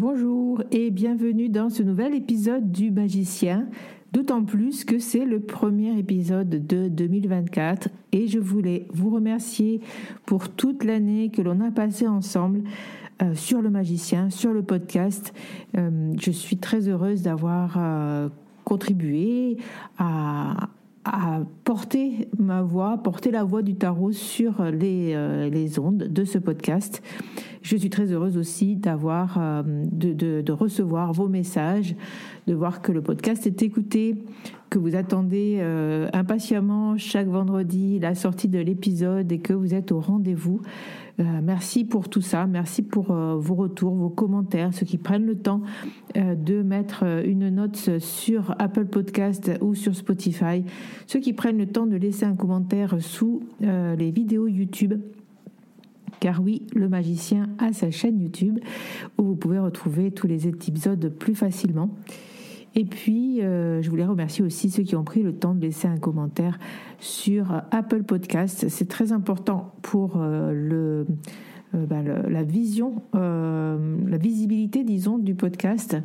Bonjour et bienvenue dans ce nouvel épisode du Magicien, d'autant plus que c'est le premier épisode de 2024 et je voulais vous remercier pour toute l'année que l'on a passé ensemble euh, sur le Magicien, sur le podcast. Euh, je suis très heureuse d'avoir euh, contribué à, porter ma voix, porter la voix du tarot sur les, les ondes de ce podcast. Je suis très heureuse aussi d'avoir, euh, de, recevoir vos messages, de voir que le podcast est écouté, que vous attendez euh, impatiemment chaque vendredi la sortie de l'épisode et que vous êtes au rendez-vous. Euh, merci pour tout ça, merci pour vos retours, vos commentaires, ceux qui prennent le temps de mettre une note sur Apple Podcast ou sur Spotify, ceux qui prennent le temps de laisser un commentaire sous les vidéos YouTube. Car oui, le magicien a sa chaîne YouTube où vous pouvez retrouver tous les épisodes plus facilement. Et puis, euh, je voulais remercier aussi ceux qui ont pris le temps de laisser un commentaire sur Apple Podcast. C'est très important pour euh, euh, bah, la vision, la visibilité, disons, du podcast.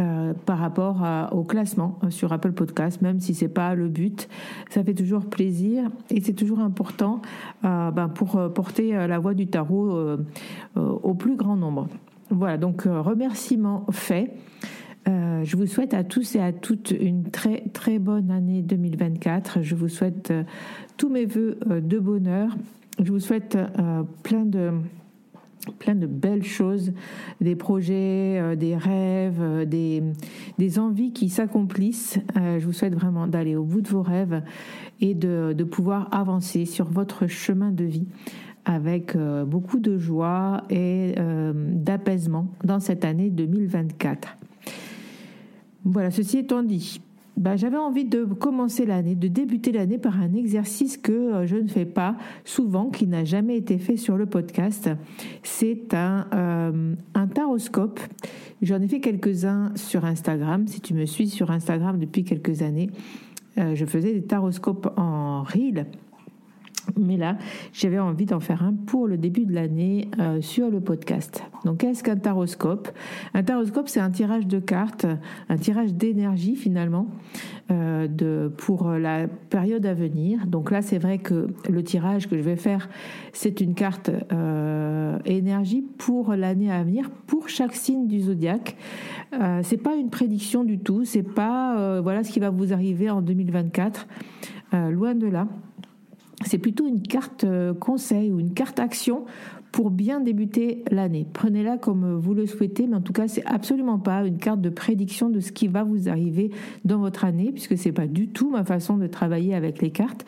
Euh, par rapport au classement sur Apple Podcast, même si c'est pas le but, ça fait toujours plaisir et c'est toujours important euh, ben pour porter la voix du tarot euh, au plus grand nombre. Voilà, donc remerciement fait. Euh, je vous souhaite à tous et à toutes une très très bonne année 2024. Je vous souhaite euh, tous mes voeux euh, de bonheur. Je vous souhaite euh, plein de plein de belles choses, des projets, euh, des rêves, euh, des, envies qui s'accomplissent. je vous souhaite vraiment d'aller au bout de vos rêves et de pouvoir avancer sur votre chemin de vie avec beaucoup de joie et d'apaisement dans cette année 2024. Voilà, ceci étant dit, ben, j'avais envie de commencer l'année, de débuter l'année par un exercice que euh, je ne fais pas souvent, qui n'a jamais été fait sur le podcast. C'est un, euh, un taroscope. J'en ai fait quelques-uns sur Instagram. Si tu me suis sur Instagram depuis quelques années, euh, je faisais des taroscopes en reel. Mais là, j'avais envie d'en faire un pour le début de l'année euh, sur le podcast. Donc, qu'est-ce qu'un taroscope? Un taroscope, c'est un tirage de cartes, un tirage d'énergie finalement euh, pour la période à venir. Donc là, c'est vrai que le tirage que je vais faire, c'est une carte euh, énergie pour l'année à venir, pour chaque signe du zodiaque. C'est pas une prédiction du tout. C'est pas voilà ce qui va vous arriver en 2024. loin de là c'est plutôt une carte euh, conseil ou une carte action pour bien débuter l'année. Prenez-la comme vous le souhaitez, mais en tout cas, c'est absolument pas une carte de prédiction de ce qui va vous arriver dans votre année, puisque c'est pas du tout ma façon de travailler avec les cartes.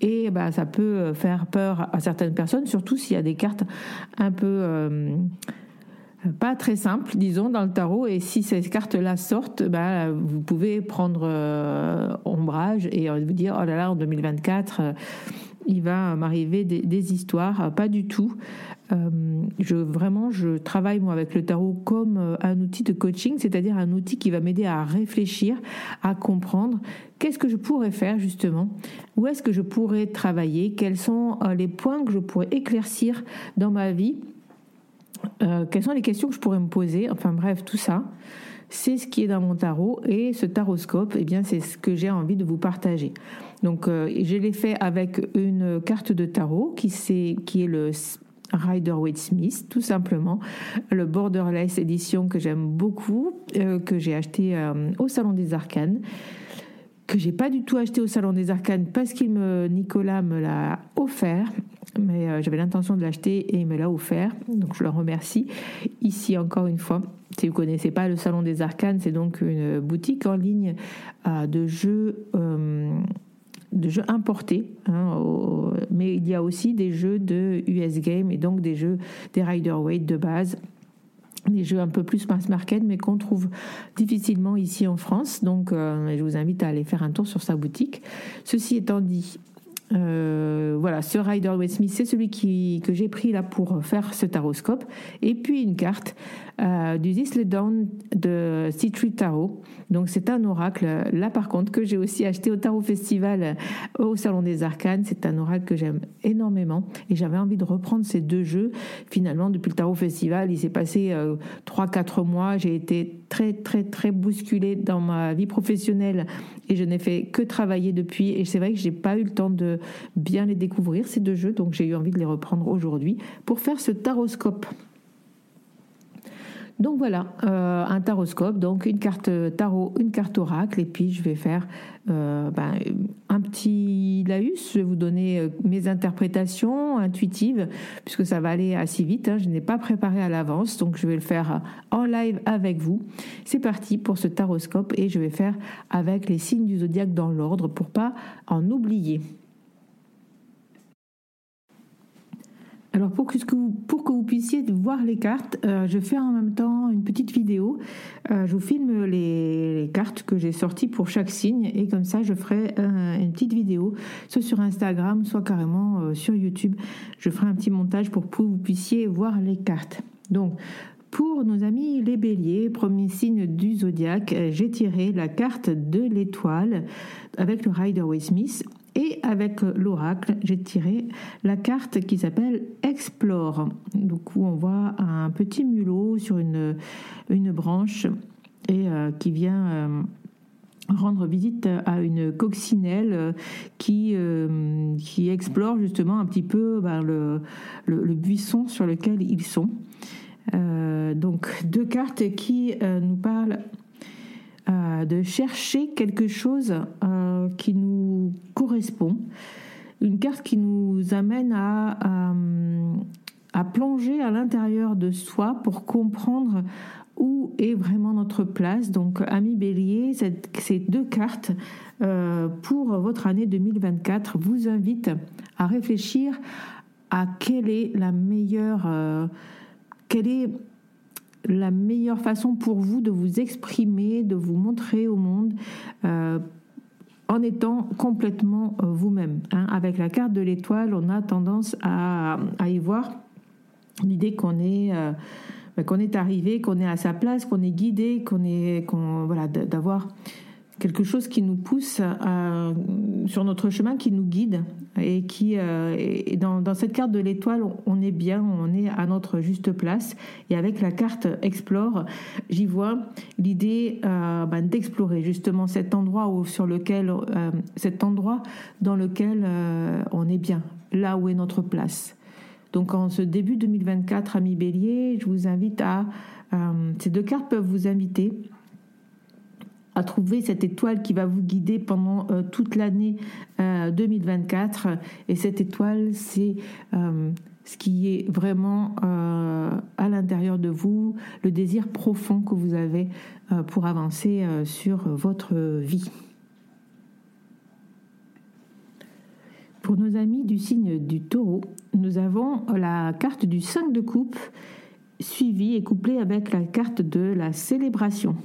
Et bah, ça peut euh, faire peur à certaines personnes, surtout s'il y a des cartes un peu euh, pas très simples, disons, dans le tarot. Et si ces cartes-là sortent, bah, vous pouvez prendre ombrage et vous dire, oh là là, en 2024 il va m'arriver des, histoires, pas du tout. Euh, je vraiment, je travaille moi avec le tarot comme euh, un outil de coaching, c'est-à-dire un outil qui va m'aider à réfléchir, à comprendre qu'est-ce que je pourrais faire justement, où est-ce que je pourrais travailler, quels sont euh, les points que je pourrais éclaircir dans ma vie, quelles sont les questions que je pourrais me poser, enfin bref, tout ça c'est ce qui est dans mon tarot et ce taroscope, eh bien, c'est ce que j'ai envie de vous partager. Donc, euh, je l'ai fait avec une carte de tarot qui, est, qui est le Rider Waite Smith, tout simplement, le Borderless édition que j'aime beaucoup, euh, que j'ai acheté euh, au Salon des Arcanes que j'ai pas du tout acheté au Salon des Arcanes parce qu'il me Nicolas me l'a offert, mais j'avais l'intention de l'acheter et il me l'a offert, donc je le remercie. Ici encore une fois, si vous connaissez pas le Salon des Arcanes, c'est donc une boutique en ligne de jeux de jeux importés, hein, mais il y a aussi des jeux de US Game et donc des jeux des Rider Waite de base des jeux un peu plus mass market, mais qu'on trouve difficilement ici en France. Donc, euh, je vous invite à aller faire un tour sur sa boutique. Ceci étant dit, euh, voilà, ce Rider Smith, c'est celui qui, que j'ai pris là pour faire ce taroscope. Et puis une carte euh, du Thistle Down de Citry Tarot. Donc c'est un oracle, là par contre, que j'ai aussi acheté au Tarot Festival euh, au Salon des Arcanes. C'est un oracle que j'aime énormément et j'avais envie de reprendre ces deux jeux. Finalement, depuis le Tarot Festival, il s'est passé euh, trois, 4 quatre mois. J'ai été très, très, très bousculée dans ma vie professionnelle et je n'ai fait que travailler depuis. Et c'est vrai que j'ai pas eu le temps de bien les découvrir, ces deux jeux. Donc j'ai eu envie de les reprendre aujourd'hui pour faire ce taroscope. Donc voilà, euh, un taroscope, donc une carte tarot, une carte oracle, et puis je vais faire euh, ben, un petit laus, je vais vous donner euh, mes interprétations intuitives, puisque ça va aller assez vite, hein. je n'ai pas préparé à l'avance, donc je vais le faire en live avec vous. C'est parti pour ce taroscope, et je vais faire avec les signes du zodiaque dans l'ordre, pour pas en oublier. Alors pour que, vous, puissiez voir les cartes, euh, je fais en même temps une petite vidéo. Euh, je vous filme les, cartes que j'ai sorties pour chaque signe et comme ça je ferai une petite vidéo, soit sur Instagram, soit carrément euh, sur YouTube. Je ferai un petit montage pour que vous puissiez voir les cartes. Donc pour nos amis les béliers, premier signe du zodiaque, j'ai tiré la carte de l'étoile avec le Rider Waite Smith et avec l'oracle, j'ai tiré la carte qui s'appelle Explore. Donc où on voit un petit mulot sur une, une branche et euh, qui vient euh, rendre visite à une coccinelle qui, euh, qui explore justement un petit peu ben, le, le, buisson sur lequel ils sont. donc deux cartes qui nous parlent de chercher quelque chose qui nous correspond, une carte qui nous amène à, à, plonger à l'intérieur de soi pour comprendre où est vraiment notre place. Donc, ami bélier, ces deux cartes euh, pour votre année 2024 vous invitent à réfléchir à quelle est la meilleure, euh, quelle est la meilleure façon pour vous de vous exprimer, de vous montrer au monde. Euh, en étant complètement euh, vous-même. Hein. Avec la carte de l'étoile, on a tendance à, y voir l'idée qu'on est, euh, ben, qu'on est arrivé, qu'on est à sa place, qu'on est guidé, qu'on est, voilà, d'avoir quelque chose qui nous pousse sur notre chemin, qui nous guide et qui et dans, cette carte de l'étoile, on est bien, on est à notre juste place. Et avec la carte Explore, j'y vois l'idée ben, d'explorer justement cet endroit où, sur lequel, cet endroit dans lequel on est bien, là où est notre place. Donc en ce début 2024, ami Bélier, je vous invite à... Euh, ces deux cartes peuvent vous inviter à trouver cette étoile qui va vous guider pendant euh, toute l'année 2024. Euh, Et cette étoile, c'est ce qui est vraiment à l'intérieur de vous, le désir profond que vous avez pour avancer sur votre vie. Pour nos amis du signe du taureau, nous avons la carte du 5 de coupe suivie et couplée avec la carte de la célébration.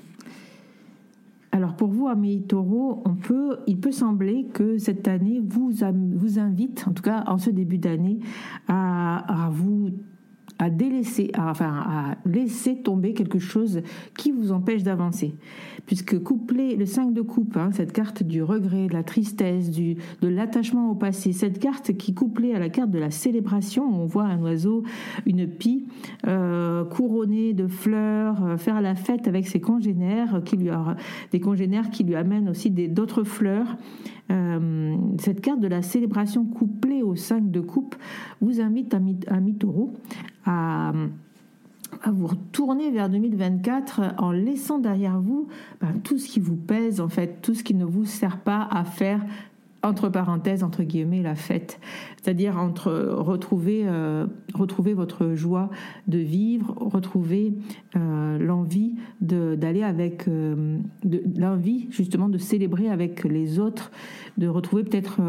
Alors pour vous, amis taureau, on peut, il peut sembler que cette année vous, vous invite, en tout cas en ce début d'année, à vous à délaisser, enfin à laisser tomber quelque chose qui vous empêche d'avancer. Puisque coupler le 5 de coupe, hein, cette carte du regret, de la tristesse, du, de l'attachement au passé, cette carte qui couplée à la carte de la célébration, on voit un oiseau, une pie euh, couronnée de fleurs, euh, faire la fête avec ses congénères, qui lui a, des congénères qui lui amènent aussi d'autres fleurs. Euh, cette carte de la célébration couplée au 5 de coupe vous invite à, à Mitoro à, à vous retourner vers 2024 en laissant derrière vous ben, tout ce qui vous pèse, en fait, tout ce qui ne vous sert pas à faire entre parenthèses, entre guillemets, la fête. C'est-à-dire entre retrouver, euh, retrouver votre joie de vivre, retrouver euh, l'envie d'aller avec, euh, l'envie justement de célébrer avec les autres, de retrouver peut-être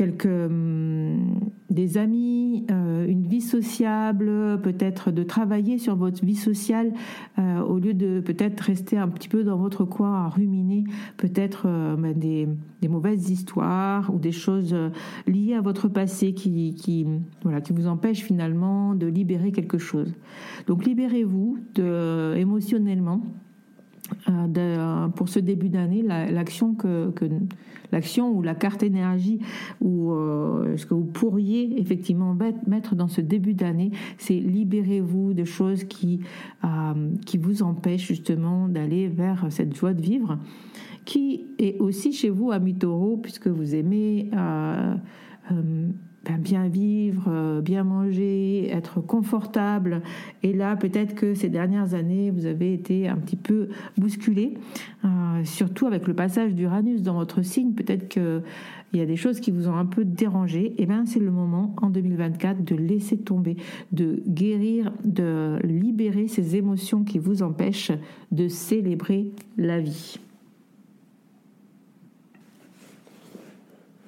quelques hum, des amis, euh, une vie sociable, peut-être de travailler sur votre vie sociale euh, au lieu de peut-être rester un petit peu dans votre coin à ruminer peut-être euh, ben, des, mauvaises histoires ou des choses liées à votre passé qui, voilà, qui vous empêchent finalement de libérer quelque chose. Donc libérez-vous de, émotionnellement pour ce début d'année, l'action que, que l'action ou la carte énergie ou euh, ce que vous pourriez effectivement mettre dans ce début d'année, c'est libérez-vous de choses qui euh, qui vous empêchent justement d'aller vers cette joie de vivre, qui est aussi chez vous à Mitoro puisque vous aimez ben, bien vivre, euh, bien manger, être confortable. Et là, peut-être que ces dernières années, vous avez été un petit peu bousculé, euh, surtout avec le passage d'Uranus dans votre signe. Peut-être qu'il y a des choses qui vous ont un peu dérangé. Et eh bien, c'est le moment en 2024 de laisser tomber, de guérir, de libérer ces émotions qui vous empêchent de célébrer la vie.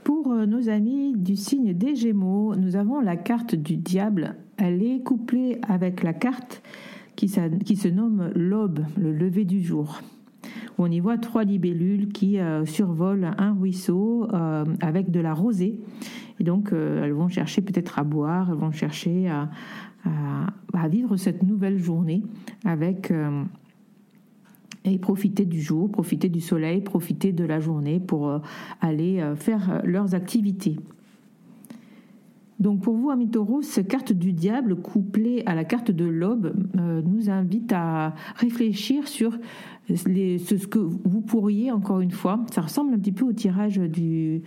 Pour euh, nos amis du signe des Gémeaux, nous avons la carte du diable. Elle est couplée avec la carte qui, se nomme l'aube, le lever du jour. On y voit trois libellules qui euh, survolent un ruisseau euh, avec de la rosée. Et donc, elles vont chercher peut-être à boire, elles vont chercher à, à vivre cette nouvelle journée avec et profiter du jour, profiter du soleil, profiter de la journée pour euh, aller euh, faire euh, leurs activités. Donc pour vous, amis taureaux, cette carte du diable couplée à la carte de l'aube nous invite à réfléchir sur ce, que vous pourriez, encore une fois, ça ressemble un petit peu au tirage du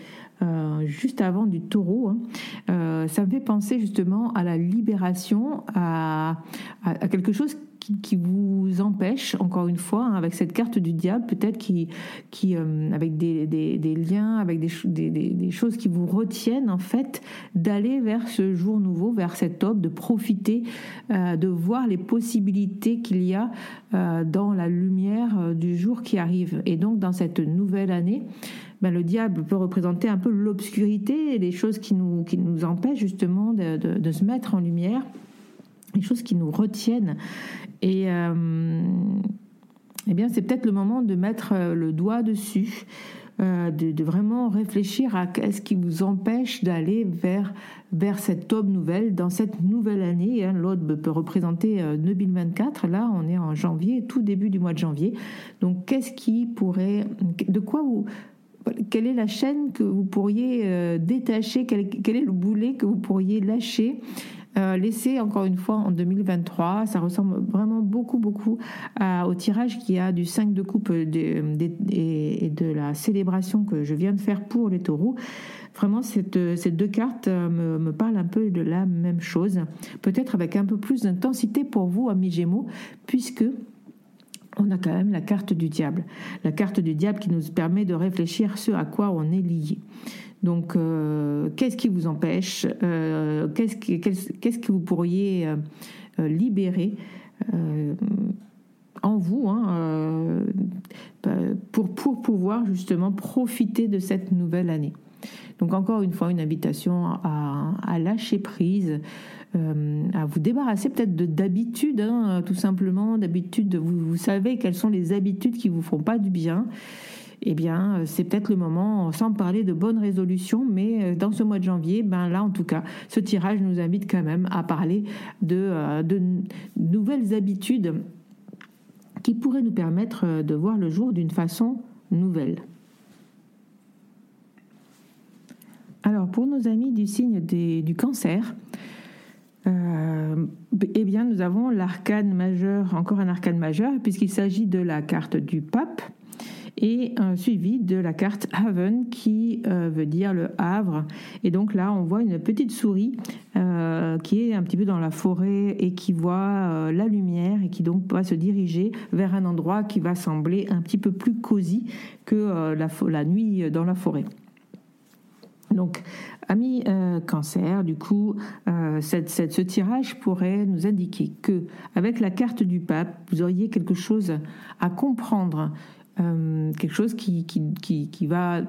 juste avant du taureau. Hein. ça me fait penser justement à la libération, à, à quelque chose qui, vous empêche, encore une fois, hein, avec cette carte du diable, peut-être qui, qui euh, avec des, des, liens, avec des, des, choses qui vous retiennent, en fait, d'aller vers ce jour nouveau, vers cette aube, de profiter, euh, de voir les possibilités qu'il y a euh, dans la lumière du jour qui arrive. Et donc, dans cette nouvelle année, ben, le diable peut représenter un peu l'obscurité, les choses qui nous, qui nous empêchent justement de, de se mettre en lumière les choses qui nous retiennent. Et euh, eh bien, c'est peut-être le moment de mettre euh, le doigt dessus, euh, de, vraiment réfléchir à ce qui vous empêche d'aller vers, vers cette aube nouvelle, dans cette nouvelle année. Hein, L'aube peut représenter 2024. Là, on est en janvier, tout début du mois de janvier. Donc, qu'est-ce qui pourrait. De quoi vous quelle est la chaîne que vous pourriez détacher? Quel, quel, est le boulet que vous pourriez lâcher euh, laissé encore une fois en 2023. Ça ressemble vraiment beaucoup, beaucoup au tirage qui a du 5 de coupe et de la célébration que je viens de faire pour les taureaux. Vraiment, ces deux cartes me, me, parlent un peu de la même chose, peut-être avec un peu plus d'intensité pour vous, amis Gémeaux, puisque on a quand même la carte du diable. La carte du diable qui nous permet de réfléchir ce à quoi on est lié. Donc, euh, qu'est-ce qui vous empêche euh, qu'est-ce, que vous pourriez euh, libérer en vous hein, pour, pour pouvoir justement profiter de cette nouvelle année? Donc encore une fois, une invitation à, lâcher prise, à vous débarrasser peut-être d'habitudes, hein, tout simplement, d'habitudes. Vous, vous savez quelles sont les habitudes qui vous font pas du bien eh bien, c'est peut-être le moment, sans parler de bonnes résolutions, mais euh, dans ce mois de janvier, ben là, en tout cas, ce tirage nous invite quand même à parler de, euh, nouvelles habitudes qui pourraient nous permettre euh, de voir le jour d'une façon nouvelle. Alors, pour nos amis du signe du cancer, eh bien, nous avons l'arcane majeur, encore un arcane majeur, puisqu'il s'agit de la carte du pape, et suivi de la carte Haven qui euh, veut dire le Havre. Et donc là, on voit une petite souris euh, qui est un petit peu dans la forêt et qui voit euh, la lumière et qui donc va se diriger vers un endroit qui va sembler un petit peu plus cosy que la, nuit dans la forêt. Donc, ami cancer, du coup, ce tirage pourrait nous indiquer que, avec la carte du pape, vous auriez quelque chose à comprendre euh, quelque chose qui, qui, qui, va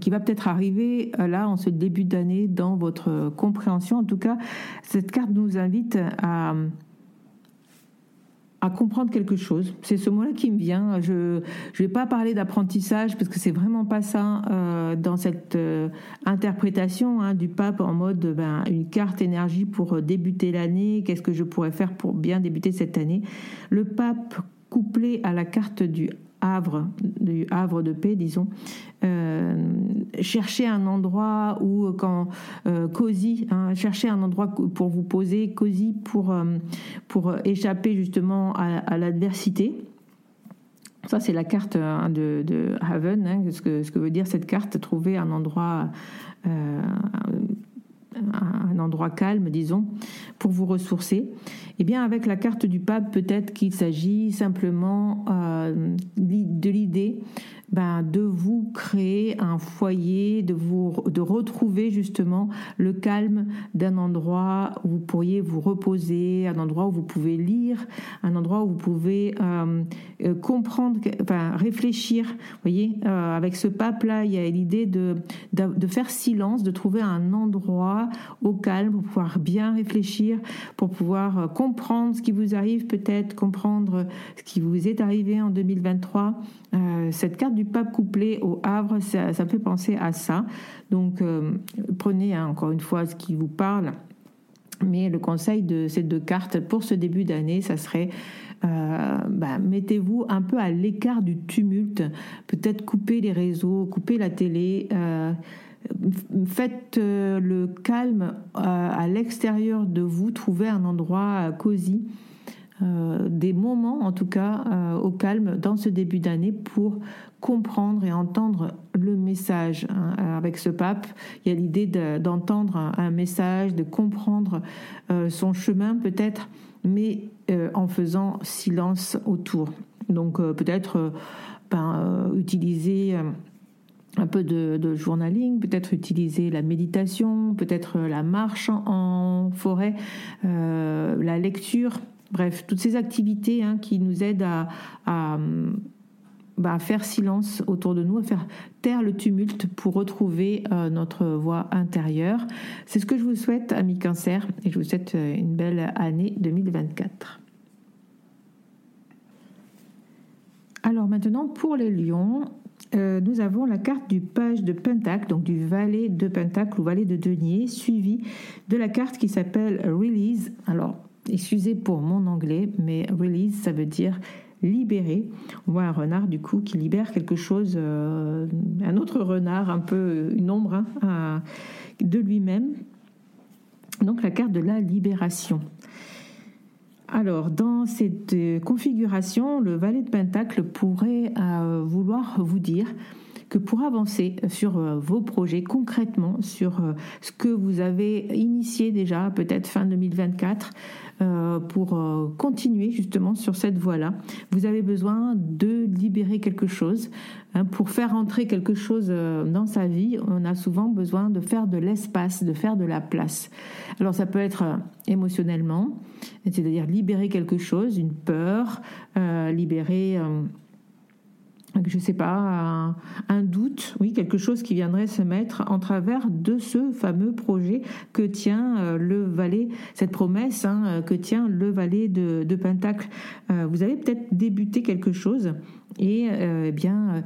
qui va peut-être arriver euh, là en ce début d'année dans votre compréhension. En tout cas, cette carte nous invite à, à comprendre quelque chose. C'est ce mot-là qui me vient. Je ne vais pas parler d'apprentissage parce que c'est vraiment pas ça euh, dans cette interprétation hein, du pape en mode ben, une carte énergie pour débuter l'année. Qu'est-ce que je pourrais faire pour bien débuter cette année? Le pape couplé à la carte du havre, du havre de paix, disons, euh, chercher un endroit où, quand euh, cosy, hein, un endroit pour vous poser, cosy pour, euh, pour échapper justement à, l'adversité. Ça, c'est la carte hein, de, Haven, hein, ce, que, ce que veut dire cette carte, trouver un endroit un endroit calme, disons, pour vous ressourcer. Eh bien, avec la carte du pape, peut-être qu'il s'agit simplement euh, de l'idée ben, de vous créer un foyer, de, vous, de retrouver justement le calme d'un endroit où vous pourriez vous reposer, un endroit où vous pouvez lire, un endroit où vous pouvez euh, euh, comprendre, enfin, réfléchir. Voyez, avec ce pape-là, il y a l'idée de, de, faire silence, de trouver un endroit au calme pour pouvoir bien réfléchir, pour pouvoir comprendre ce qui vous arrive peut-être, comprendre ce qui vous est arrivé en 2023. cette carte du pape couplé au Havre, ça, me fait penser à ça. Donc euh, prenez hein, encore une fois ce qui vous parle. Mais le conseil de ces deux cartes pour ce début d'année, ça serait euh, bah, mettez-vous un peu à l'écart du tumulte, peut-être couper les réseaux, couper la télé. Euh, faites le calme à l'extérieur de vous, trouvez un endroit cosy euh, des moments, en tout cas, euh, au calme dans ce début d'année pour comprendre et entendre le message. Hein. Avec ce pape, il y a l'idée d'entendre un, message, de comprendre euh, son chemin peut-être, mais en faisant silence autour. Donc peut-être ben, utiliser un peu de, journaling, peut-être utiliser la méditation, peut-être la marche en, forêt, la lecture, Bref, toutes ces activités hein, qui nous aident bah, à, faire silence autour de nous, à faire taire le tumulte pour retrouver euh, notre voix intérieure. C'est ce que je vous souhaite, amis cancer, et je vous souhaite euh, une belle année 2024. Alors maintenant, pour les lions, euh, nous avons la carte du page de Pentacle, donc du valet de Pentacle ou valet de denier, suivi de la carte qui s'appelle Release. Alors, excusez pour mon anglais, mais Release, ça veut dire libérer. On voit un renard du coup qui libère quelque chose, euh, un autre renard, un peu une ombre hein, de lui-même. Donc la carte de la libération. Alors, dans cette euh, configuration, le valet de Pentacle pourrait euh, vouloir vous dire que pour avancer sur euh, vos projets concrètement, sur ce que vous avez initié déjà, peut-être fin 2024, pour continuer justement sur cette voie-là, vous avez besoin de libérer quelque chose. Hein, pour faire entrer quelque chose dans sa vie, on a souvent besoin de faire de l'espace, de faire de la place. Alors ça peut être émotionnellement, c'est-à-dire libérer quelque chose, une peur, euh, libérer, euh, je ne sais pas, un, doute, oui, quelque chose qui viendrait se mettre en travers de ce fameux projet que tient euh, le valet, cette promesse hein, que tient le valet de, de Pentacle. vous avez peut-être débuté quelque chose et eh bien,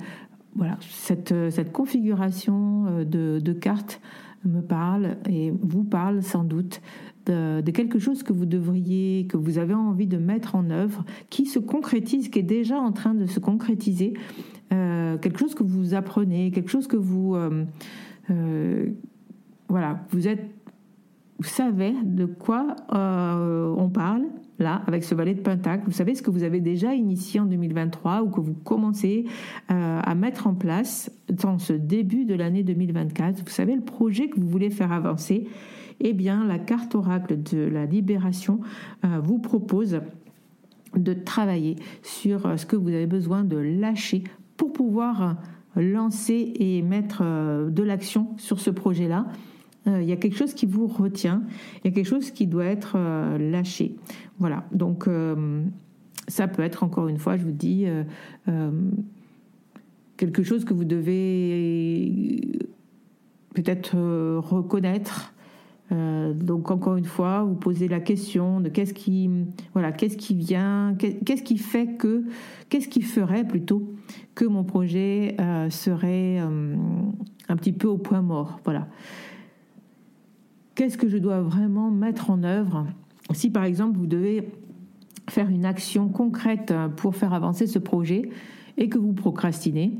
voilà, cette, cette configuration de cartes me parle et vous parle sans doute de, quelque chose que vous devriez, que vous avez envie de mettre en œuvre, qui se concrétise, qui est déjà en train de se concrétiser, euh, quelque chose que vous apprenez, quelque chose que vous, euh, euh, voilà, vous êtes, vous savez de quoi on parle là avec ce valet de Pentacle. Vous savez ce que vous avez déjà initié en 2023 ou que vous commencez à mettre en place dans ce début de l'année 2024. Vous savez le projet que vous voulez faire avancer eh bien, la carte oracle de la libération euh, vous propose de travailler sur euh, ce que vous avez besoin de lâcher pour pouvoir euh, lancer et mettre de l'action sur ce projet-là. Il y a quelque chose qui vous retient, il y a quelque chose qui doit être lâché. Voilà, donc ça peut être encore une fois, je vous dis, quelque chose que vous devez peut-être reconnaître, euh, donc encore une fois, vous posez la question de qu'est-ce qui, voilà, qu'est-ce qui vient, qu'est-ce qui fait que, qu'est-ce qui ferait plutôt que mon projet euh, serait euh, un petit peu au point mort, voilà. Qu'est-ce que je dois vraiment mettre en œuvre si par exemple vous devez faire une action concrète pour faire avancer ce projet et que vous procrastinez,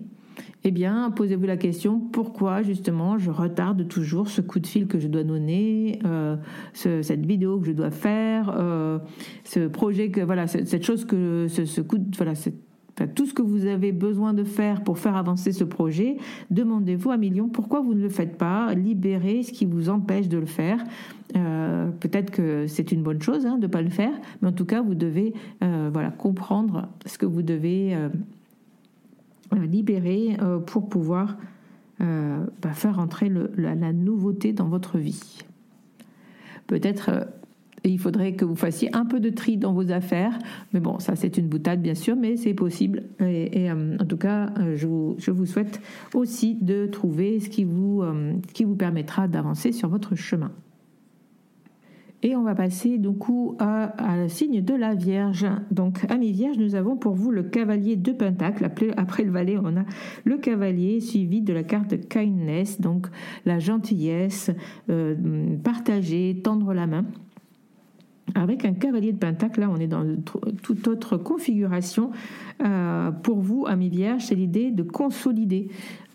eh bien, posez-vous la question pourquoi justement je retarde toujours ce coup de fil que je dois donner, euh, cette vidéo que je dois faire, euh, ce projet que voilà, cette chose que ce, coup de, voilà, tout ce que vous avez besoin de faire pour faire avancer ce projet, demandez-vous à millions pourquoi vous ne le faites pas, libérez ce qui vous empêche de le faire. Euh, peut-être que c'est une bonne chose hein, de ne pas le faire, mais en tout cas, vous devez voilà, comprendre ce que vous devez libérer euh, pour pouvoir euh, bah, faire entrer la, nouveauté dans votre vie. Peut-être il faudrait que vous fassiez un peu de tri dans vos affaires, mais bon, ça c'est une boutade bien sûr, mais c'est possible. Et, en tout cas, je vous, souhaite aussi de trouver ce qui vous permettra d'avancer sur votre chemin. Et on va passer du coup à, signe de la Vierge. Donc, amis Vierge, nous avons pour vous le cavalier de Pentacle. Après le valet, on a le cavalier suivi de la carte de kindness, donc la gentillesse, euh, partager, tendre la main. Avec un cavalier de pentacle, là on est dans toute autre configuration. Euh, pour vous, amis vierges, c'est l'idée de consolider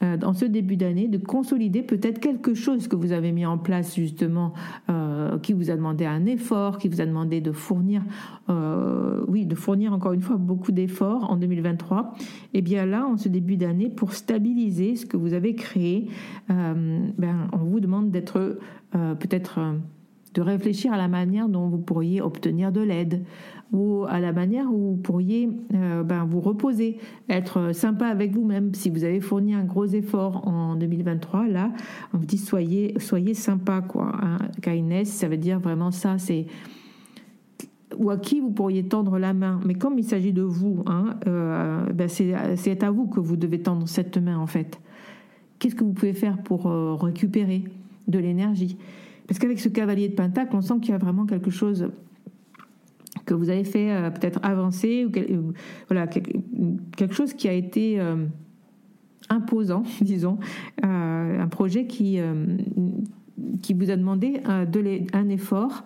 euh, dans ce début d'année, de consolider peut-être quelque chose que vous avez mis en place justement, euh, qui vous a demandé un effort, qui vous a demandé de fournir, oui, de fournir encore une fois beaucoup d'efforts en 2023. Et bien là, en ce début d'année, pour stabiliser ce que vous avez créé, ben, on vous demande d'être peut-être de réfléchir à la manière dont vous pourriez obtenir de l'aide ou à la manière où vous pourriez euh, ben, vous reposer, être sympa avec vous-même. Si vous avez fourni un gros effort en 2023, là, on vous dit soyez, soyez sympa, quoi. Hein. Kindness, ça veut dire vraiment ça, c'est ou à qui vous pourriez tendre la main. Mais comme il s'agit de vous, hein, euh, ben c'est à vous que vous devez tendre cette main, en fait. Qu'est-ce que vous pouvez faire pour euh, récupérer de l'énergie? Parce qu'avec ce cavalier de Pentacle, on sent qu'il y a vraiment quelque chose que vous avez fait euh, peut-être avancer, ou voilà, quelque chose qui a été euh, imposant, disons, un projet qui, qui vous a demandé de un effort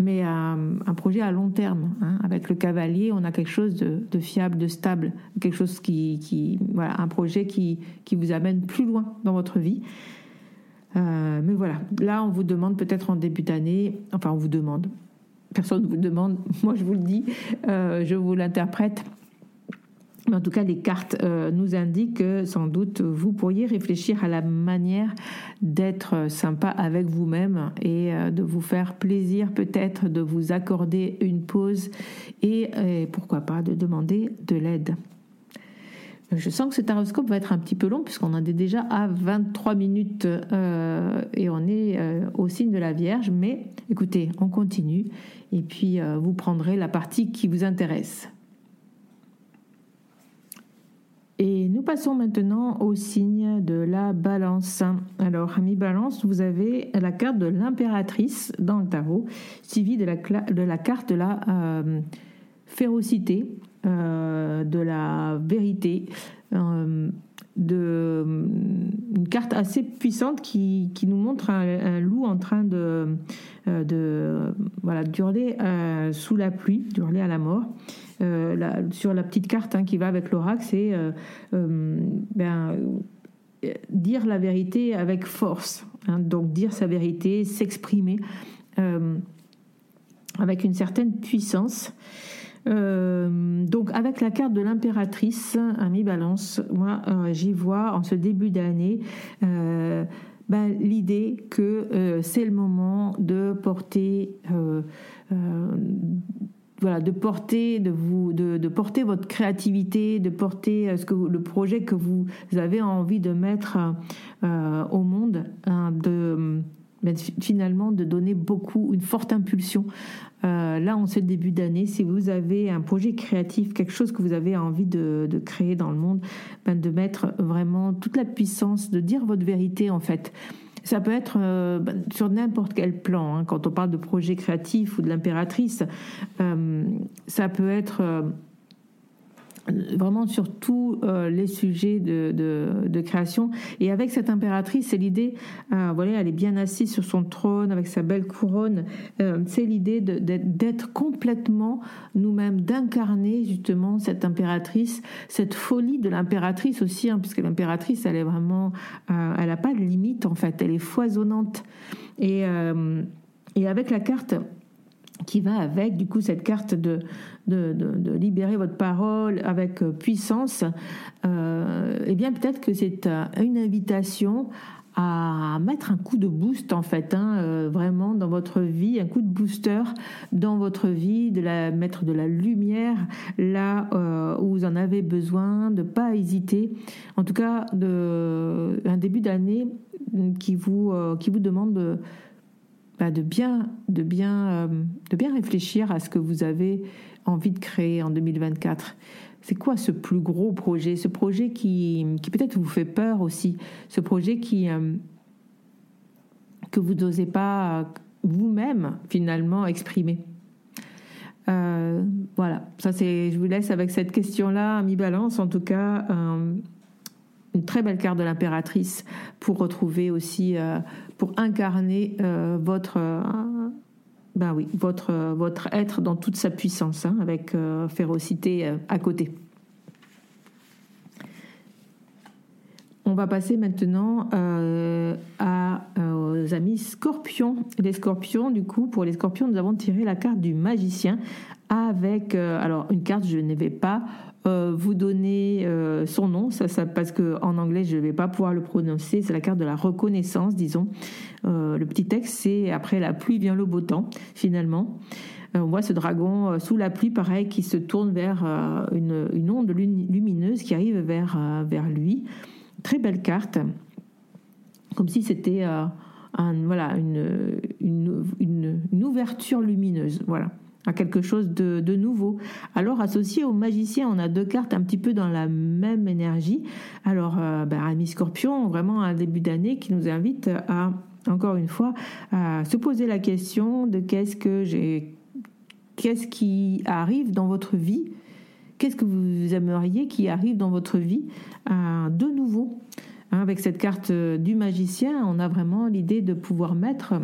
mais un, projet à long terme. Hein. Avec le cavalier, on a quelque chose de, fiable, de stable, quelque chose qui, voilà, un projet qui, qui vous amène plus loin dans votre vie. Euh, mais voilà, là, on vous demande peut-être en début d'année, enfin, on vous demande, personne ne vous demande, moi je vous le dis, euh, je vous l'interprète. En tout cas, les cartes euh, nous indiquent que sans doute vous pourriez réfléchir à la manière d'être sympa avec vous-même et de vous faire plaisir peut-être, de vous accorder une pause et, pourquoi pas de demander de l'aide. Je sens que ce taroscope va être un petit peu long puisqu'on en est déjà à 23 minutes euh, et on est au signe de la Vierge. Mais écoutez, on continue et puis vous prendrez la partie qui vous intéresse. Et nous passons maintenant au signe de la balance. Alors, ami balance, vous avez la carte de l'impératrice dans le tarot, suivie de la, carte de la euh, férocité, euh, de la vérité, euh, de, une carte assez puissante qui, qui nous montre un, loup en train de, de voilà, sous la pluie, d'hurler à la mort. Euh, sur la petite carte hein, qui va avec l'oracle, c'est euh, euh, ben, dire la vérité avec force. Hein. donc dire sa vérité, s'exprimer avec une certaine puissance. Donc avec la carte de l'impératrice, ami balance, moi j'y vois en ce début d'année ben, l'idée que c'est le moment de porter voilà, de porter, de vous, de, porter votre créativité, de porter euh, ce que le projet que vous avez envie de mettre euh, au monde, hein, ben, finalement de donner beaucoup, une forte impulsion. Euh, là, en ce début d'année, si vous avez un projet créatif, quelque chose que vous avez envie de, créer dans le monde, ben, de mettre vraiment toute la puissance, de dire votre vérité en fait. Ça peut être euh, bah, sur n'importe quel plan. Hein. quand on parle de projet créatif ou de l'impératrice, euh, ça peut être vraiment sur tous euh, les sujets de, de, création. Et avec cette impératrice, c'est l'idée, euh, voilà, elle est bien assise sur son trône avec sa belle couronne. Euh, c'est l'idée d'être complètement nous-mêmes, d'incarner justement cette impératrice, cette folie de l'impératrice aussi, hein, puisque l'impératrice, elle est vraiment, elle n'a pas de limite en fait, elle est foisonnante. Et, et avec la carte qui va avec du coup cette carte de, de, de, libérer votre parole avec euh, puissance, euh, eh bien peut-être que c'est euh, une invitation à mettre un coup de boost en fait, hein, euh, vraiment dans votre vie, un coup de booster dans votre vie, de la mettre de la lumière là où vous en avez besoin, de pas hésiter. En tout cas, de, un début d'année qui qui vous demande de bah, de, bien, de, bien, euh, de bien réfléchir à ce que vous avez envie de créer en 2024. C'est quoi ce plus gros projet? Ce projet qui, qui peut-être vous fait peur aussi, ce projet qui, euh, que vous n'osez pas vous-même finalement exprimer. Euh, voilà, ça c'est, je vous laisse avec cette question-là, mi balance en tout cas une très belle carte de l'impératrice pour retrouver aussi, euh, pour incarner euh, votre, euh, ben oui, votre, votre être dans toute sa puissance, hein, avec férocité à côté. On va passer maintenant aux amis scorpions. Les scorpions, du coup, pour les scorpions, nous avons tiré la carte du magicien avec, alors une carte, je ne vais pas euh, vous donner euh, son nom, ça, ça, parce qu'en anglais je ne vais pas pouvoir le prononcer, c'est la carte de la reconnaissance, disons. Euh, le petit texte, c'est après la pluie vient le beau temps, finalement. on voit ce dragon sous la pluie, pareil, qui se tourne vers une, onde lumineuse qui arrive vers, vers lui. Très belle carte, comme si c'était un, voilà, une, une, une, ouverture lumineuse. Voilà à quelque chose de, nouveau. Alors associé au magicien, on a deux cartes un petit peu dans la même énergie. Alors euh, ben, Ami Scorpion, vraiment un début d'année qui nous invite à, encore une fois, à se poser la question de qu'est-ce que j'ai, qu'est-ce qui arrive dans votre vie? Qu'est-ce que vous aimeriez qui arrive dans votre vie de nouveau? Hein, Avec cette carte du magicien, on a vraiment l'idée de pouvoir mettre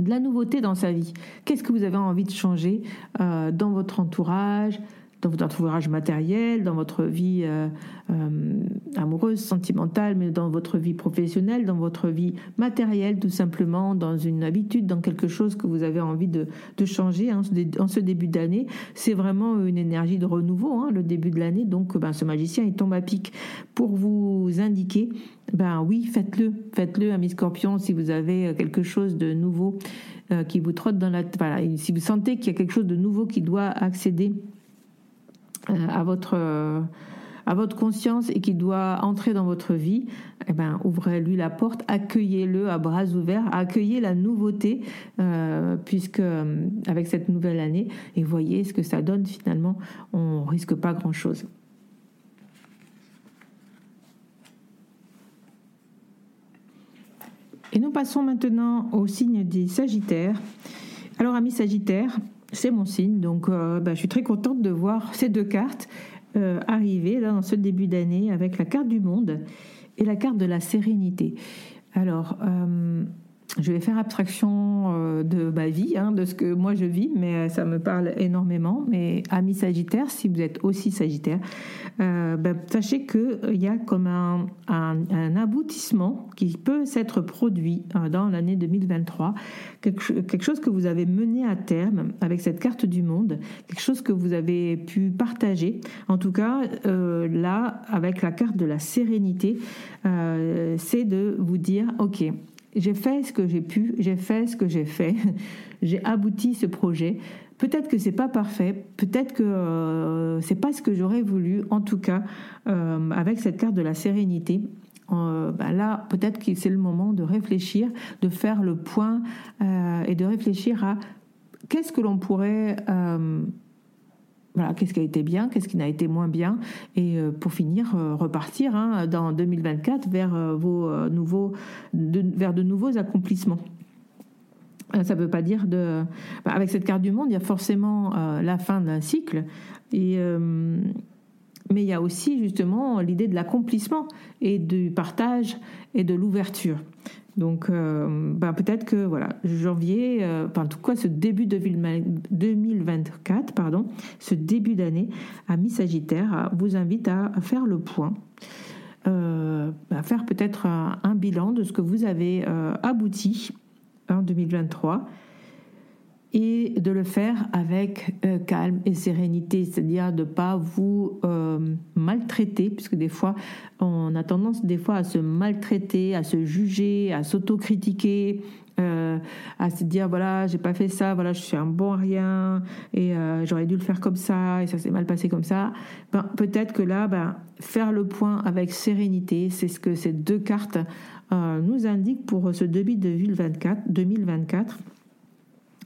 de la nouveauté dans sa vie. Qu'est-ce que vous avez envie de changer dans votre entourage, dans votre entourage matériel, dans votre vie euh, euh, amoureuse, sentimentale, mais dans votre vie professionnelle, dans votre vie matérielle, tout simplement, dans une habitude, dans quelque chose que vous avez envie de, changer en ce début d'année. C'est vraiment une énergie de renouveau, hein, le début de l'année. Donc, ben, ce magicien, il tombe à pic pour vous indiquer, ben oui, faites-le, faites-le, ami Scorpion, si vous avez quelque chose de nouveau euh, qui vous trotte dans la... Voilà, si vous sentez qu'il y a quelque chose de nouveau qui doit accéder euh, à votre euh, à votre conscience et qui doit entrer dans votre vie, eh ben, ouvrez-lui la porte, accueillez-le à bras ouverts, accueillez la nouveauté, euh, puisque avec cette nouvelle année, et voyez ce que ça donne finalement, on risque pas grand-chose. Et nous passons maintenant au signe des Sagittaires. Alors, amis Sagittaires, c'est mon signe. Donc, euh, bah, je suis très contente de voir ces deux cartes euh, arriver dans ce début d'année avec la carte du monde et la carte de la sérénité. Alors, euh, je vais faire abstraction euh, de ma vie, hein, de ce que moi je vis, mais euh, ça me parle énormément. Mais amis Sagittaire, si vous êtes aussi Sagittaire, euh, ben, sachez qu'il y a comme un, aboutissement qui peut s'être produit dans l'année 2023, quelque, quelque, chose que vous avez mené à terme avec cette carte du monde, quelque chose que vous avez pu partager. En tout cas, là, avec la carte de la sérénité, c'est de vous dire, ok, j'ai fait ce que j'ai pu, j'ai fait ce que j'ai fait, j'ai abouti ce projet. Peut-être que c'est pas parfait, peut-être que euh, c'est pas ce que j'aurais voulu. En tout cas, euh, avec cette carte de la sérénité, euh, ben là, peut-être que c'est le moment de réfléchir, de faire le point et de réfléchir à qu'est-ce que l'on pourrait voilà, qu'est-ce qui a été bien, qu'est-ce qui n'a été moins bien, et euh, pour finir, euh, repartir hein, dans 2024 vers euh, vos nouveaux, de, vers de nouveaux accomplissements. Ça ne veut pas dire de. Bah, avec cette carte du monde, il y a forcément la fin d'un cycle, et, mais il y a aussi justement l'idée de l'accomplissement et du partage et de l'ouverture. Donc, euh, ben, peut-être que voilà, janvier, euh, enfin, en tout cas, ce début de 2024, pardon, ce début d'année, Amis Sagittaire vous invite à, faire le point, euh, à faire peut-être un, bilan de ce que vous avez abouti en 2023 et de le faire avec euh, calme et sérénité, c'est-à-dire de ne pas vous euh, maltraiter, puisque des fois, on a tendance des fois à se maltraiter, à se juger, à s'autocritiquer, euh, à se dire voilà, j'ai pas fait ça, voilà, je suis un bon rien, et j'aurais dû le faire comme ça, et ça s'est mal passé comme ça. Ben, peut-être que là, ben, faire le point avec sérénité, c'est ce que ces deux cartes nous indiquent pour ce début de 2024. 2024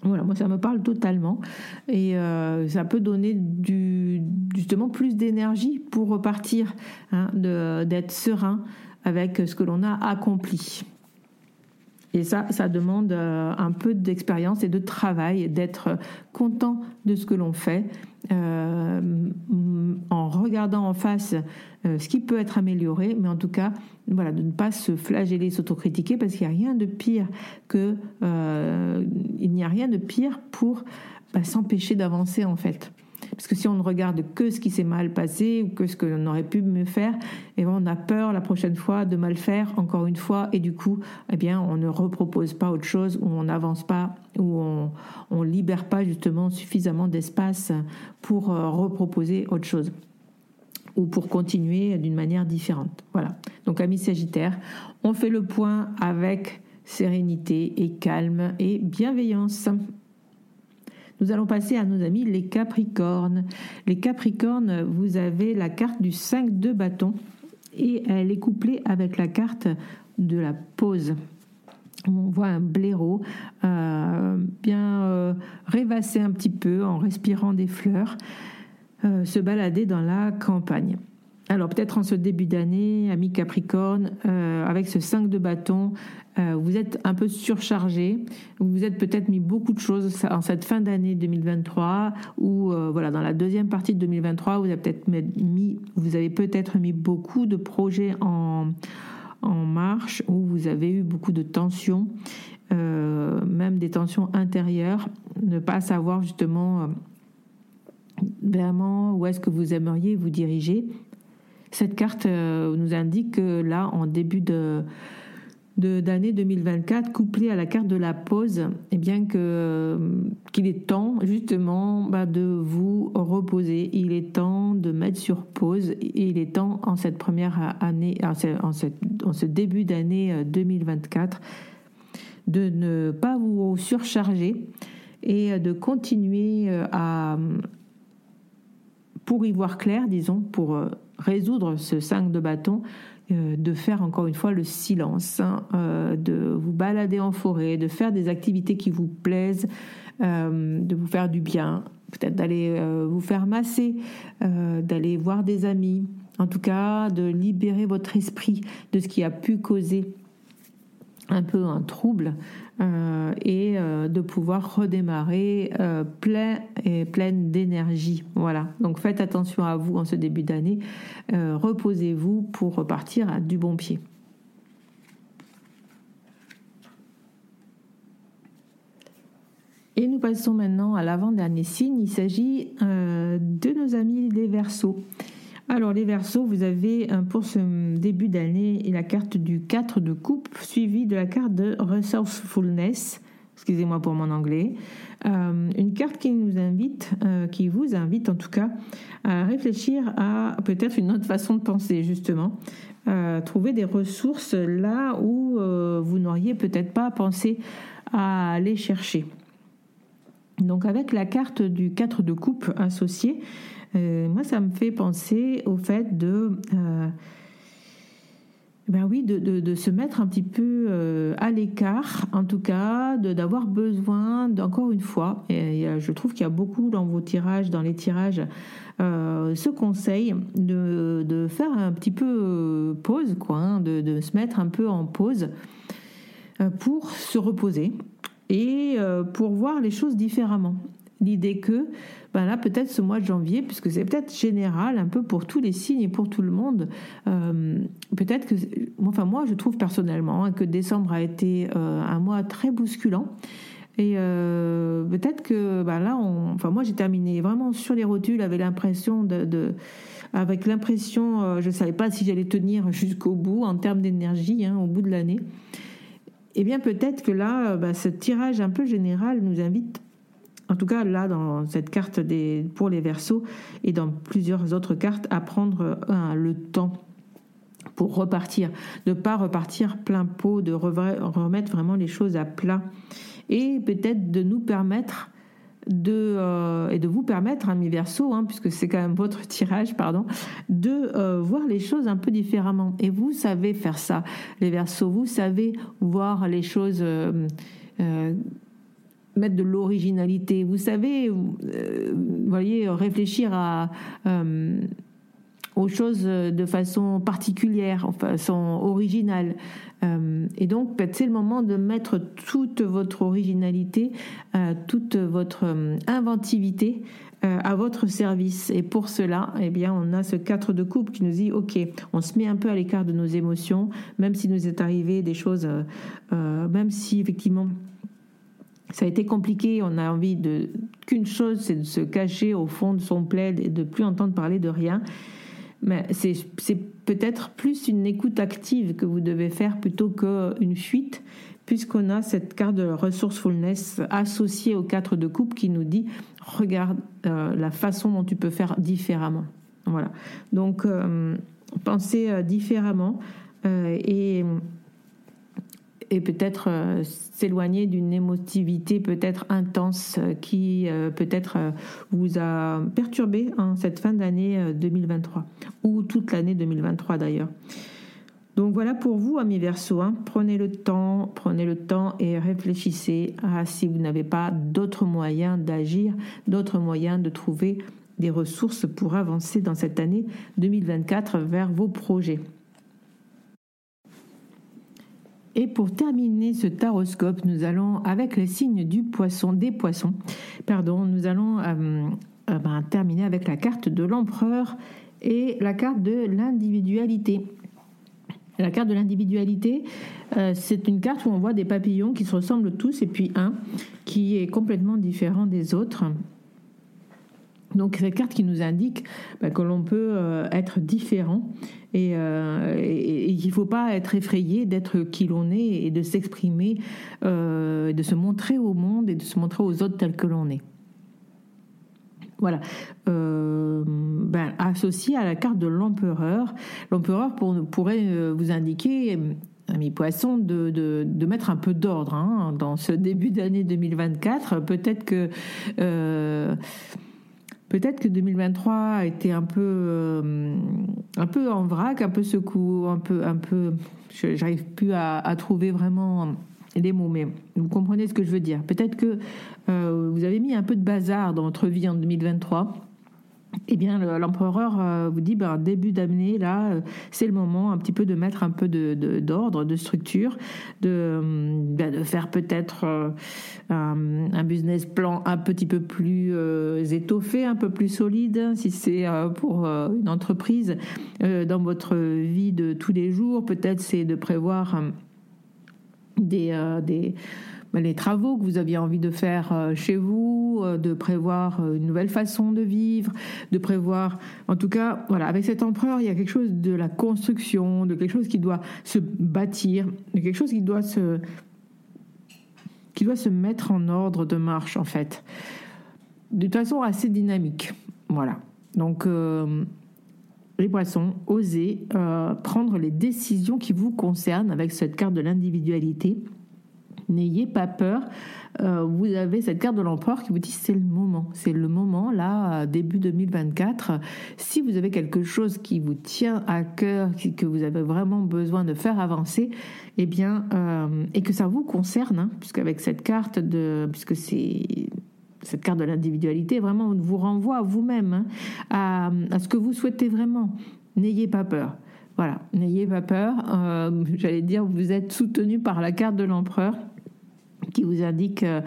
voilà, moi ça me parle totalement et euh, ça peut donner du, justement plus d'énergie pour repartir, hein, d'être serein avec ce que l'on a accompli. Et ça, ça demande euh, un peu d'expérience et de travail, d'être content de ce que l'on fait, euh, en regardant en face euh, ce qui peut être amélioré, mais en tout cas, voilà, de ne pas se flageller, s'autocritiquer, parce qu'il n'y a rien de pire que il n'y a rien de pire pour bah, s'empêcher d'avancer en fait. Parce que si on ne regarde que ce qui s'est mal passé ou que ce que l'on aurait pu mieux faire, et eh ben, on a peur la prochaine fois de mal faire encore une fois et du coup, eh bien, on ne repropose pas autre chose ou on n'avance pas ou on, on libère pas justement suffisamment d'espace pour euh, reproposer autre chose ou pour continuer d'une manière différente. Voilà. Donc, amis Sagittaire, on fait le point avec sérénité et calme et bienveillance. Nous allons passer à nos amis les Capricornes. Les Capricornes, vous avez la carte du 5 de bâton et elle est couplée avec la carte de la pause. On voit un blaireau euh, bien euh, rêvasser un petit peu en respirant des fleurs, euh, se balader dans la campagne. Alors peut-être en ce début d'année, ami Capricorne, euh, avec ce 5 de bâton, euh, vous êtes un peu surchargé. Vous êtes peut-être mis beaucoup de choses en cette fin d'année 2023 ou euh, voilà dans la deuxième partie de 2023, vous avez peut-être mis, vous avez peut-être mis beaucoup de projets en, en marche où vous avez eu beaucoup de tensions, même des tensions intérieures, ne pas savoir justement vraiment où est-ce que vous aimeriez vous diriger. Cette carte euh, nous indique que là, en début de d'année 2024 couplée à la carte de la pause, eh bien que euh, qu'il est temps justement bah, de vous reposer. Il est temps de mettre sur pause. Et il est temps en cette première année, en ce début d'année 2024, euh, de ne pas vous surcharger et de continuer à pour y voir clair, disons, pour résoudre ce 5 de bâton, euh, de faire encore une fois le silence, hein, euh, de vous balader en forêt, de faire des activités qui vous plaisent, euh, de vous faire du bien, peut-être d'aller vous faire masser, d'aller voir des amis, en tout cas de libérer votre esprit de ce qui a pu causer un peu un trouble euh, et euh, de pouvoir redémarrer euh, plein et pleine d'énergie. Voilà. Donc faites attention à vous en ce début d'année. Reposez-vous pour repartir à du bon pied. Et nous passons maintenant à l'avant-dernier signe. Il s'agit de nos amis les Verseaux. Alors les Verseaux, vous avez pour ce début d'année la carte du 4 de coupe suivie de la carte de resourcefulness. Excusez-moi pour mon anglais. Euh, une carte qui nous invite, euh, qui vous invite en tout cas à réfléchir à peut-être une autre façon de penser justement, trouver des ressources là où euh, vous n'auriez peut-être pas pensé à aller chercher. Donc avec la carte du 4 de coupe associée, euh, moi, ça me fait penser au fait de... Euh, ben oui, de, de, se mettre un petit peu euh, à l'écart, en tout cas, d'avoir besoin, d'encore une fois, et, je trouve qu'il y a beaucoup dans vos tirages, dans les tirages, ce conseil de, de, faire un petit peu pause, quoi, hein, de, se mettre un peu en pause pour se reposer et pour voir les choses différemment. L'idée que ben là peut-être ce mois de janvier, puisque c'est peut-être général un peu pour tous les signes et pour tout le monde, euh, peut-être que, enfin moi je trouve personnellement hein, que décembre a été euh, un mois très bousculant. Et euh, peut-être que ben là, on, enfin moi j'ai terminé vraiment sur les rotules avec l'impression de, avec l'impression, je ne savais pas si j'allais tenir jusqu'au bout en termes d'énergie, hein, au bout de l'année. Eh bien peut-être que là, ben, ce tirage un peu général nous invite en tout cas là dans cette carte des, pour les versos et dans plusieurs autres cartes, à prendre le temps pour repartir, ne pas repartir plein pot, de remettre vraiment les choses à plat et peut-être de nous permettre de euh, et de vous permettre, ami verso, hein, puisque c'est quand même votre tirage, pardon, de euh, voir les choses un peu différemment. Et vous savez faire ça, les versos, vous savez voir les choses. Euh, mettre de l'originalité. Vous savez, euh, voyez, réfléchir à, euh, aux choses de façon particulière, de façon originale. Euh, et donc, c'est le moment de mettre toute votre originalité, toute votre inventivité à votre service. Et pour cela, eh bien, on a ce 4 de coupe qui nous dit, OK, on se met un peu à l'écart de nos émotions, même si nous est arrivé des choses, même si effectivement ça a été compliqué. On a envie de qu'une chose, c'est de se cacher au fond de son plaid et de plus entendre parler de rien. Mais c'est peut-être plus une écoute active que vous devez faire plutôt qu'une fuite, puisqu'on a cette carte de resourcefulness associée aux quatre de coupe qui nous dit regarde euh, la façon dont tu peux faire différemment. Voilà. Donc euh, pensez euh, différemment et et peut-être euh, s'éloigner d'une émotivité peut-être intense euh, qui euh, peut-être vous a perturbé en cette fin d'année 2023 ou toute l'année 2023 d'ailleurs. Donc voilà pour vous, amis Verseau. Hein. Prenez le temps, prenez le temps et réfléchissez à si vous n'avez pas d'autres moyens d'agir, d'autres moyens de trouver des ressources pour avancer dans cette année 2024 vers vos projets. Et pour terminer ce taroscope, nous allons, avec les signes du poisson, des poissons, pardon, nous allons euh, euh, ben, terminer avec la carte de l'empereur et la carte de l'individualité. La carte de l'individualité, euh, c'est une carte où on voit des papillons qui se ressemblent tous et puis un qui est complètement différent des autres. Donc cette carte qui nous indique bah, que l'on peut euh, être différent et, euh, qu'il ne faut pas être effrayé d'être qui l'on est et de s'exprimer, euh, de se montrer au monde et de se montrer aux autres tel que l'on est. Voilà. Ben, associé à la carte de l'empereur, l'empereur pourrait vous indiquer amis poissons, de, de, mettre un peu d'ordre hein, dans ce début d'année 2024. Peut-être que Peut-être que 2023 a été un peu, euh, un peu en vrac, un peu secou, un peu, un peu. J'arrive plus à, trouver vraiment les mots, mais vous comprenez ce que je veux dire. Peut-être que euh, vous avez mis un peu de bazar dans votre vie en 2023 eh bien, l'empereur euh, vous dit, ben, début d'année, là, euh, c'est le moment un petit peu de mettre un peu d'ordre, de, de, structure, de, euh, ben, de faire peut-être un, business plan un petit peu plus étoffé, un peu plus solide, si c'est pour une entreprise. dans votre vie de tous les jours, peut-être c'est de prévoir des, des les travaux que vous aviez envie de faire euh, chez vous, euh, de prévoir euh, une nouvelle façon de vivre, de prévoir, en tout cas, voilà, avec cet empereur, il y a quelque chose de la construction, de quelque chose qui doit se bâtir, de quelque chose qui doit se, qui doit se mettre en ordre de marche, en fait, de façon assez dynamique, voilà. Donc les poissons, osez prendre les décisions qui vous concernent avec cette carte de l'individualité N'ayez pas peur. Euh, vous avez cette carte de l'empereur qui vous dit c'est le moment. C'est le moment, là, début 2024. Si vous avez quelque chose qui vous tient à cœur, que vous avez vraiment besoin de faire avancer, eh bien, euh, et que ça vous concerne, hein, cette carte de. puisque c'est cette carte de l'individualité vraiment vous renvoie à vous-même, hein, à, à, ce que vous souhaitez vraiment. N'ayez pas peur. Voilà, n'ayez pas peur. Euh, j'allais dire, vous êtes soutenu par la carte de l'empereur qui vous indique euh,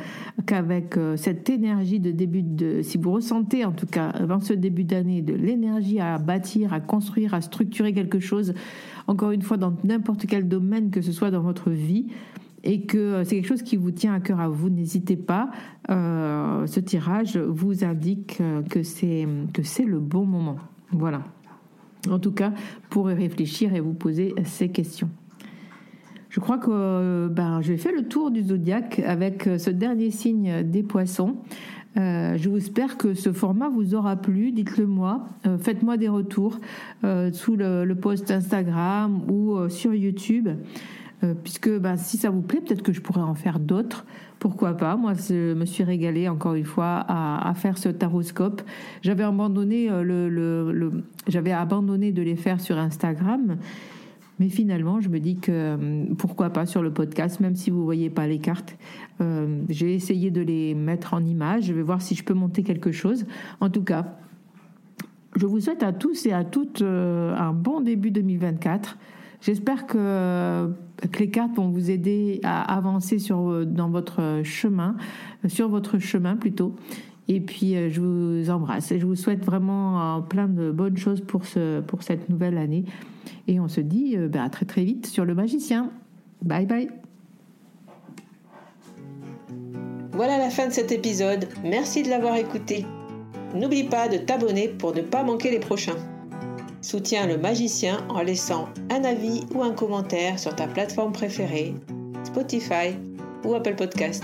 qu'avec euh, cette énergie de début de, si vous ressentez en tout cas avant ce début d'année de l'énergie à bâtir, à construire, à structurer quelque chose, encore une fois dans n'importe quel domaine que ce soit dans votre vie, et que euh, c'est quelque chose qui vous tient à cœur à vous, n'hésitez pas. ce tirage vous indique que c'est que c'est le bon moment. Voilà. En tout cas, pour réfléchir et vous poser ces questions. Je crois que euh, ben, j'ai fait le tour du zodiaque avec euh, ce dernier signe des poissons. Euh, je vous espère que ce format vous aura plu. Dites-le moi. Faites-moi des retours sous le, post Instagram ou sur YouTube. puisque ben, si ça vous plaît, peut-être que je pourrais en faire d'autres. Pourquoi pas? Moi, je me suis régalée encore une fois à, faire ce taroscope. J'avais abandonné de les faire sur Instagram mais finalement, je me dis que euh, pourquoi pas sur le podcast, même si vous ne voyez pas les cartes. Euh, j'ai essayé de les mettre en image. Je vais voir si je peux monter quelque chose. En tout cas, je vous souhaite à tous et à toutes euh, un bon début 2024. J'espère que, que, les cartes vont vous aider à avancer sur, dans votre chemin, sur votre chemin plutôt. Et puis, je vous embrasse et je vous souhaite vraiment plein de bonnes choses pour, ce, pour cette nouvelle année. Et on se dit euh, bah, très très vite sur le magicien. Bye bye. Voilà la fin de cet épisode. Merci de l'avoir écouté. N'oublie pas de t'abonner pour ne pas manquer les prochains. Soutiens le magicien en laissant un avis ou un commentaire sur ta plateforme préférée, Spotify ou Apple Podcast.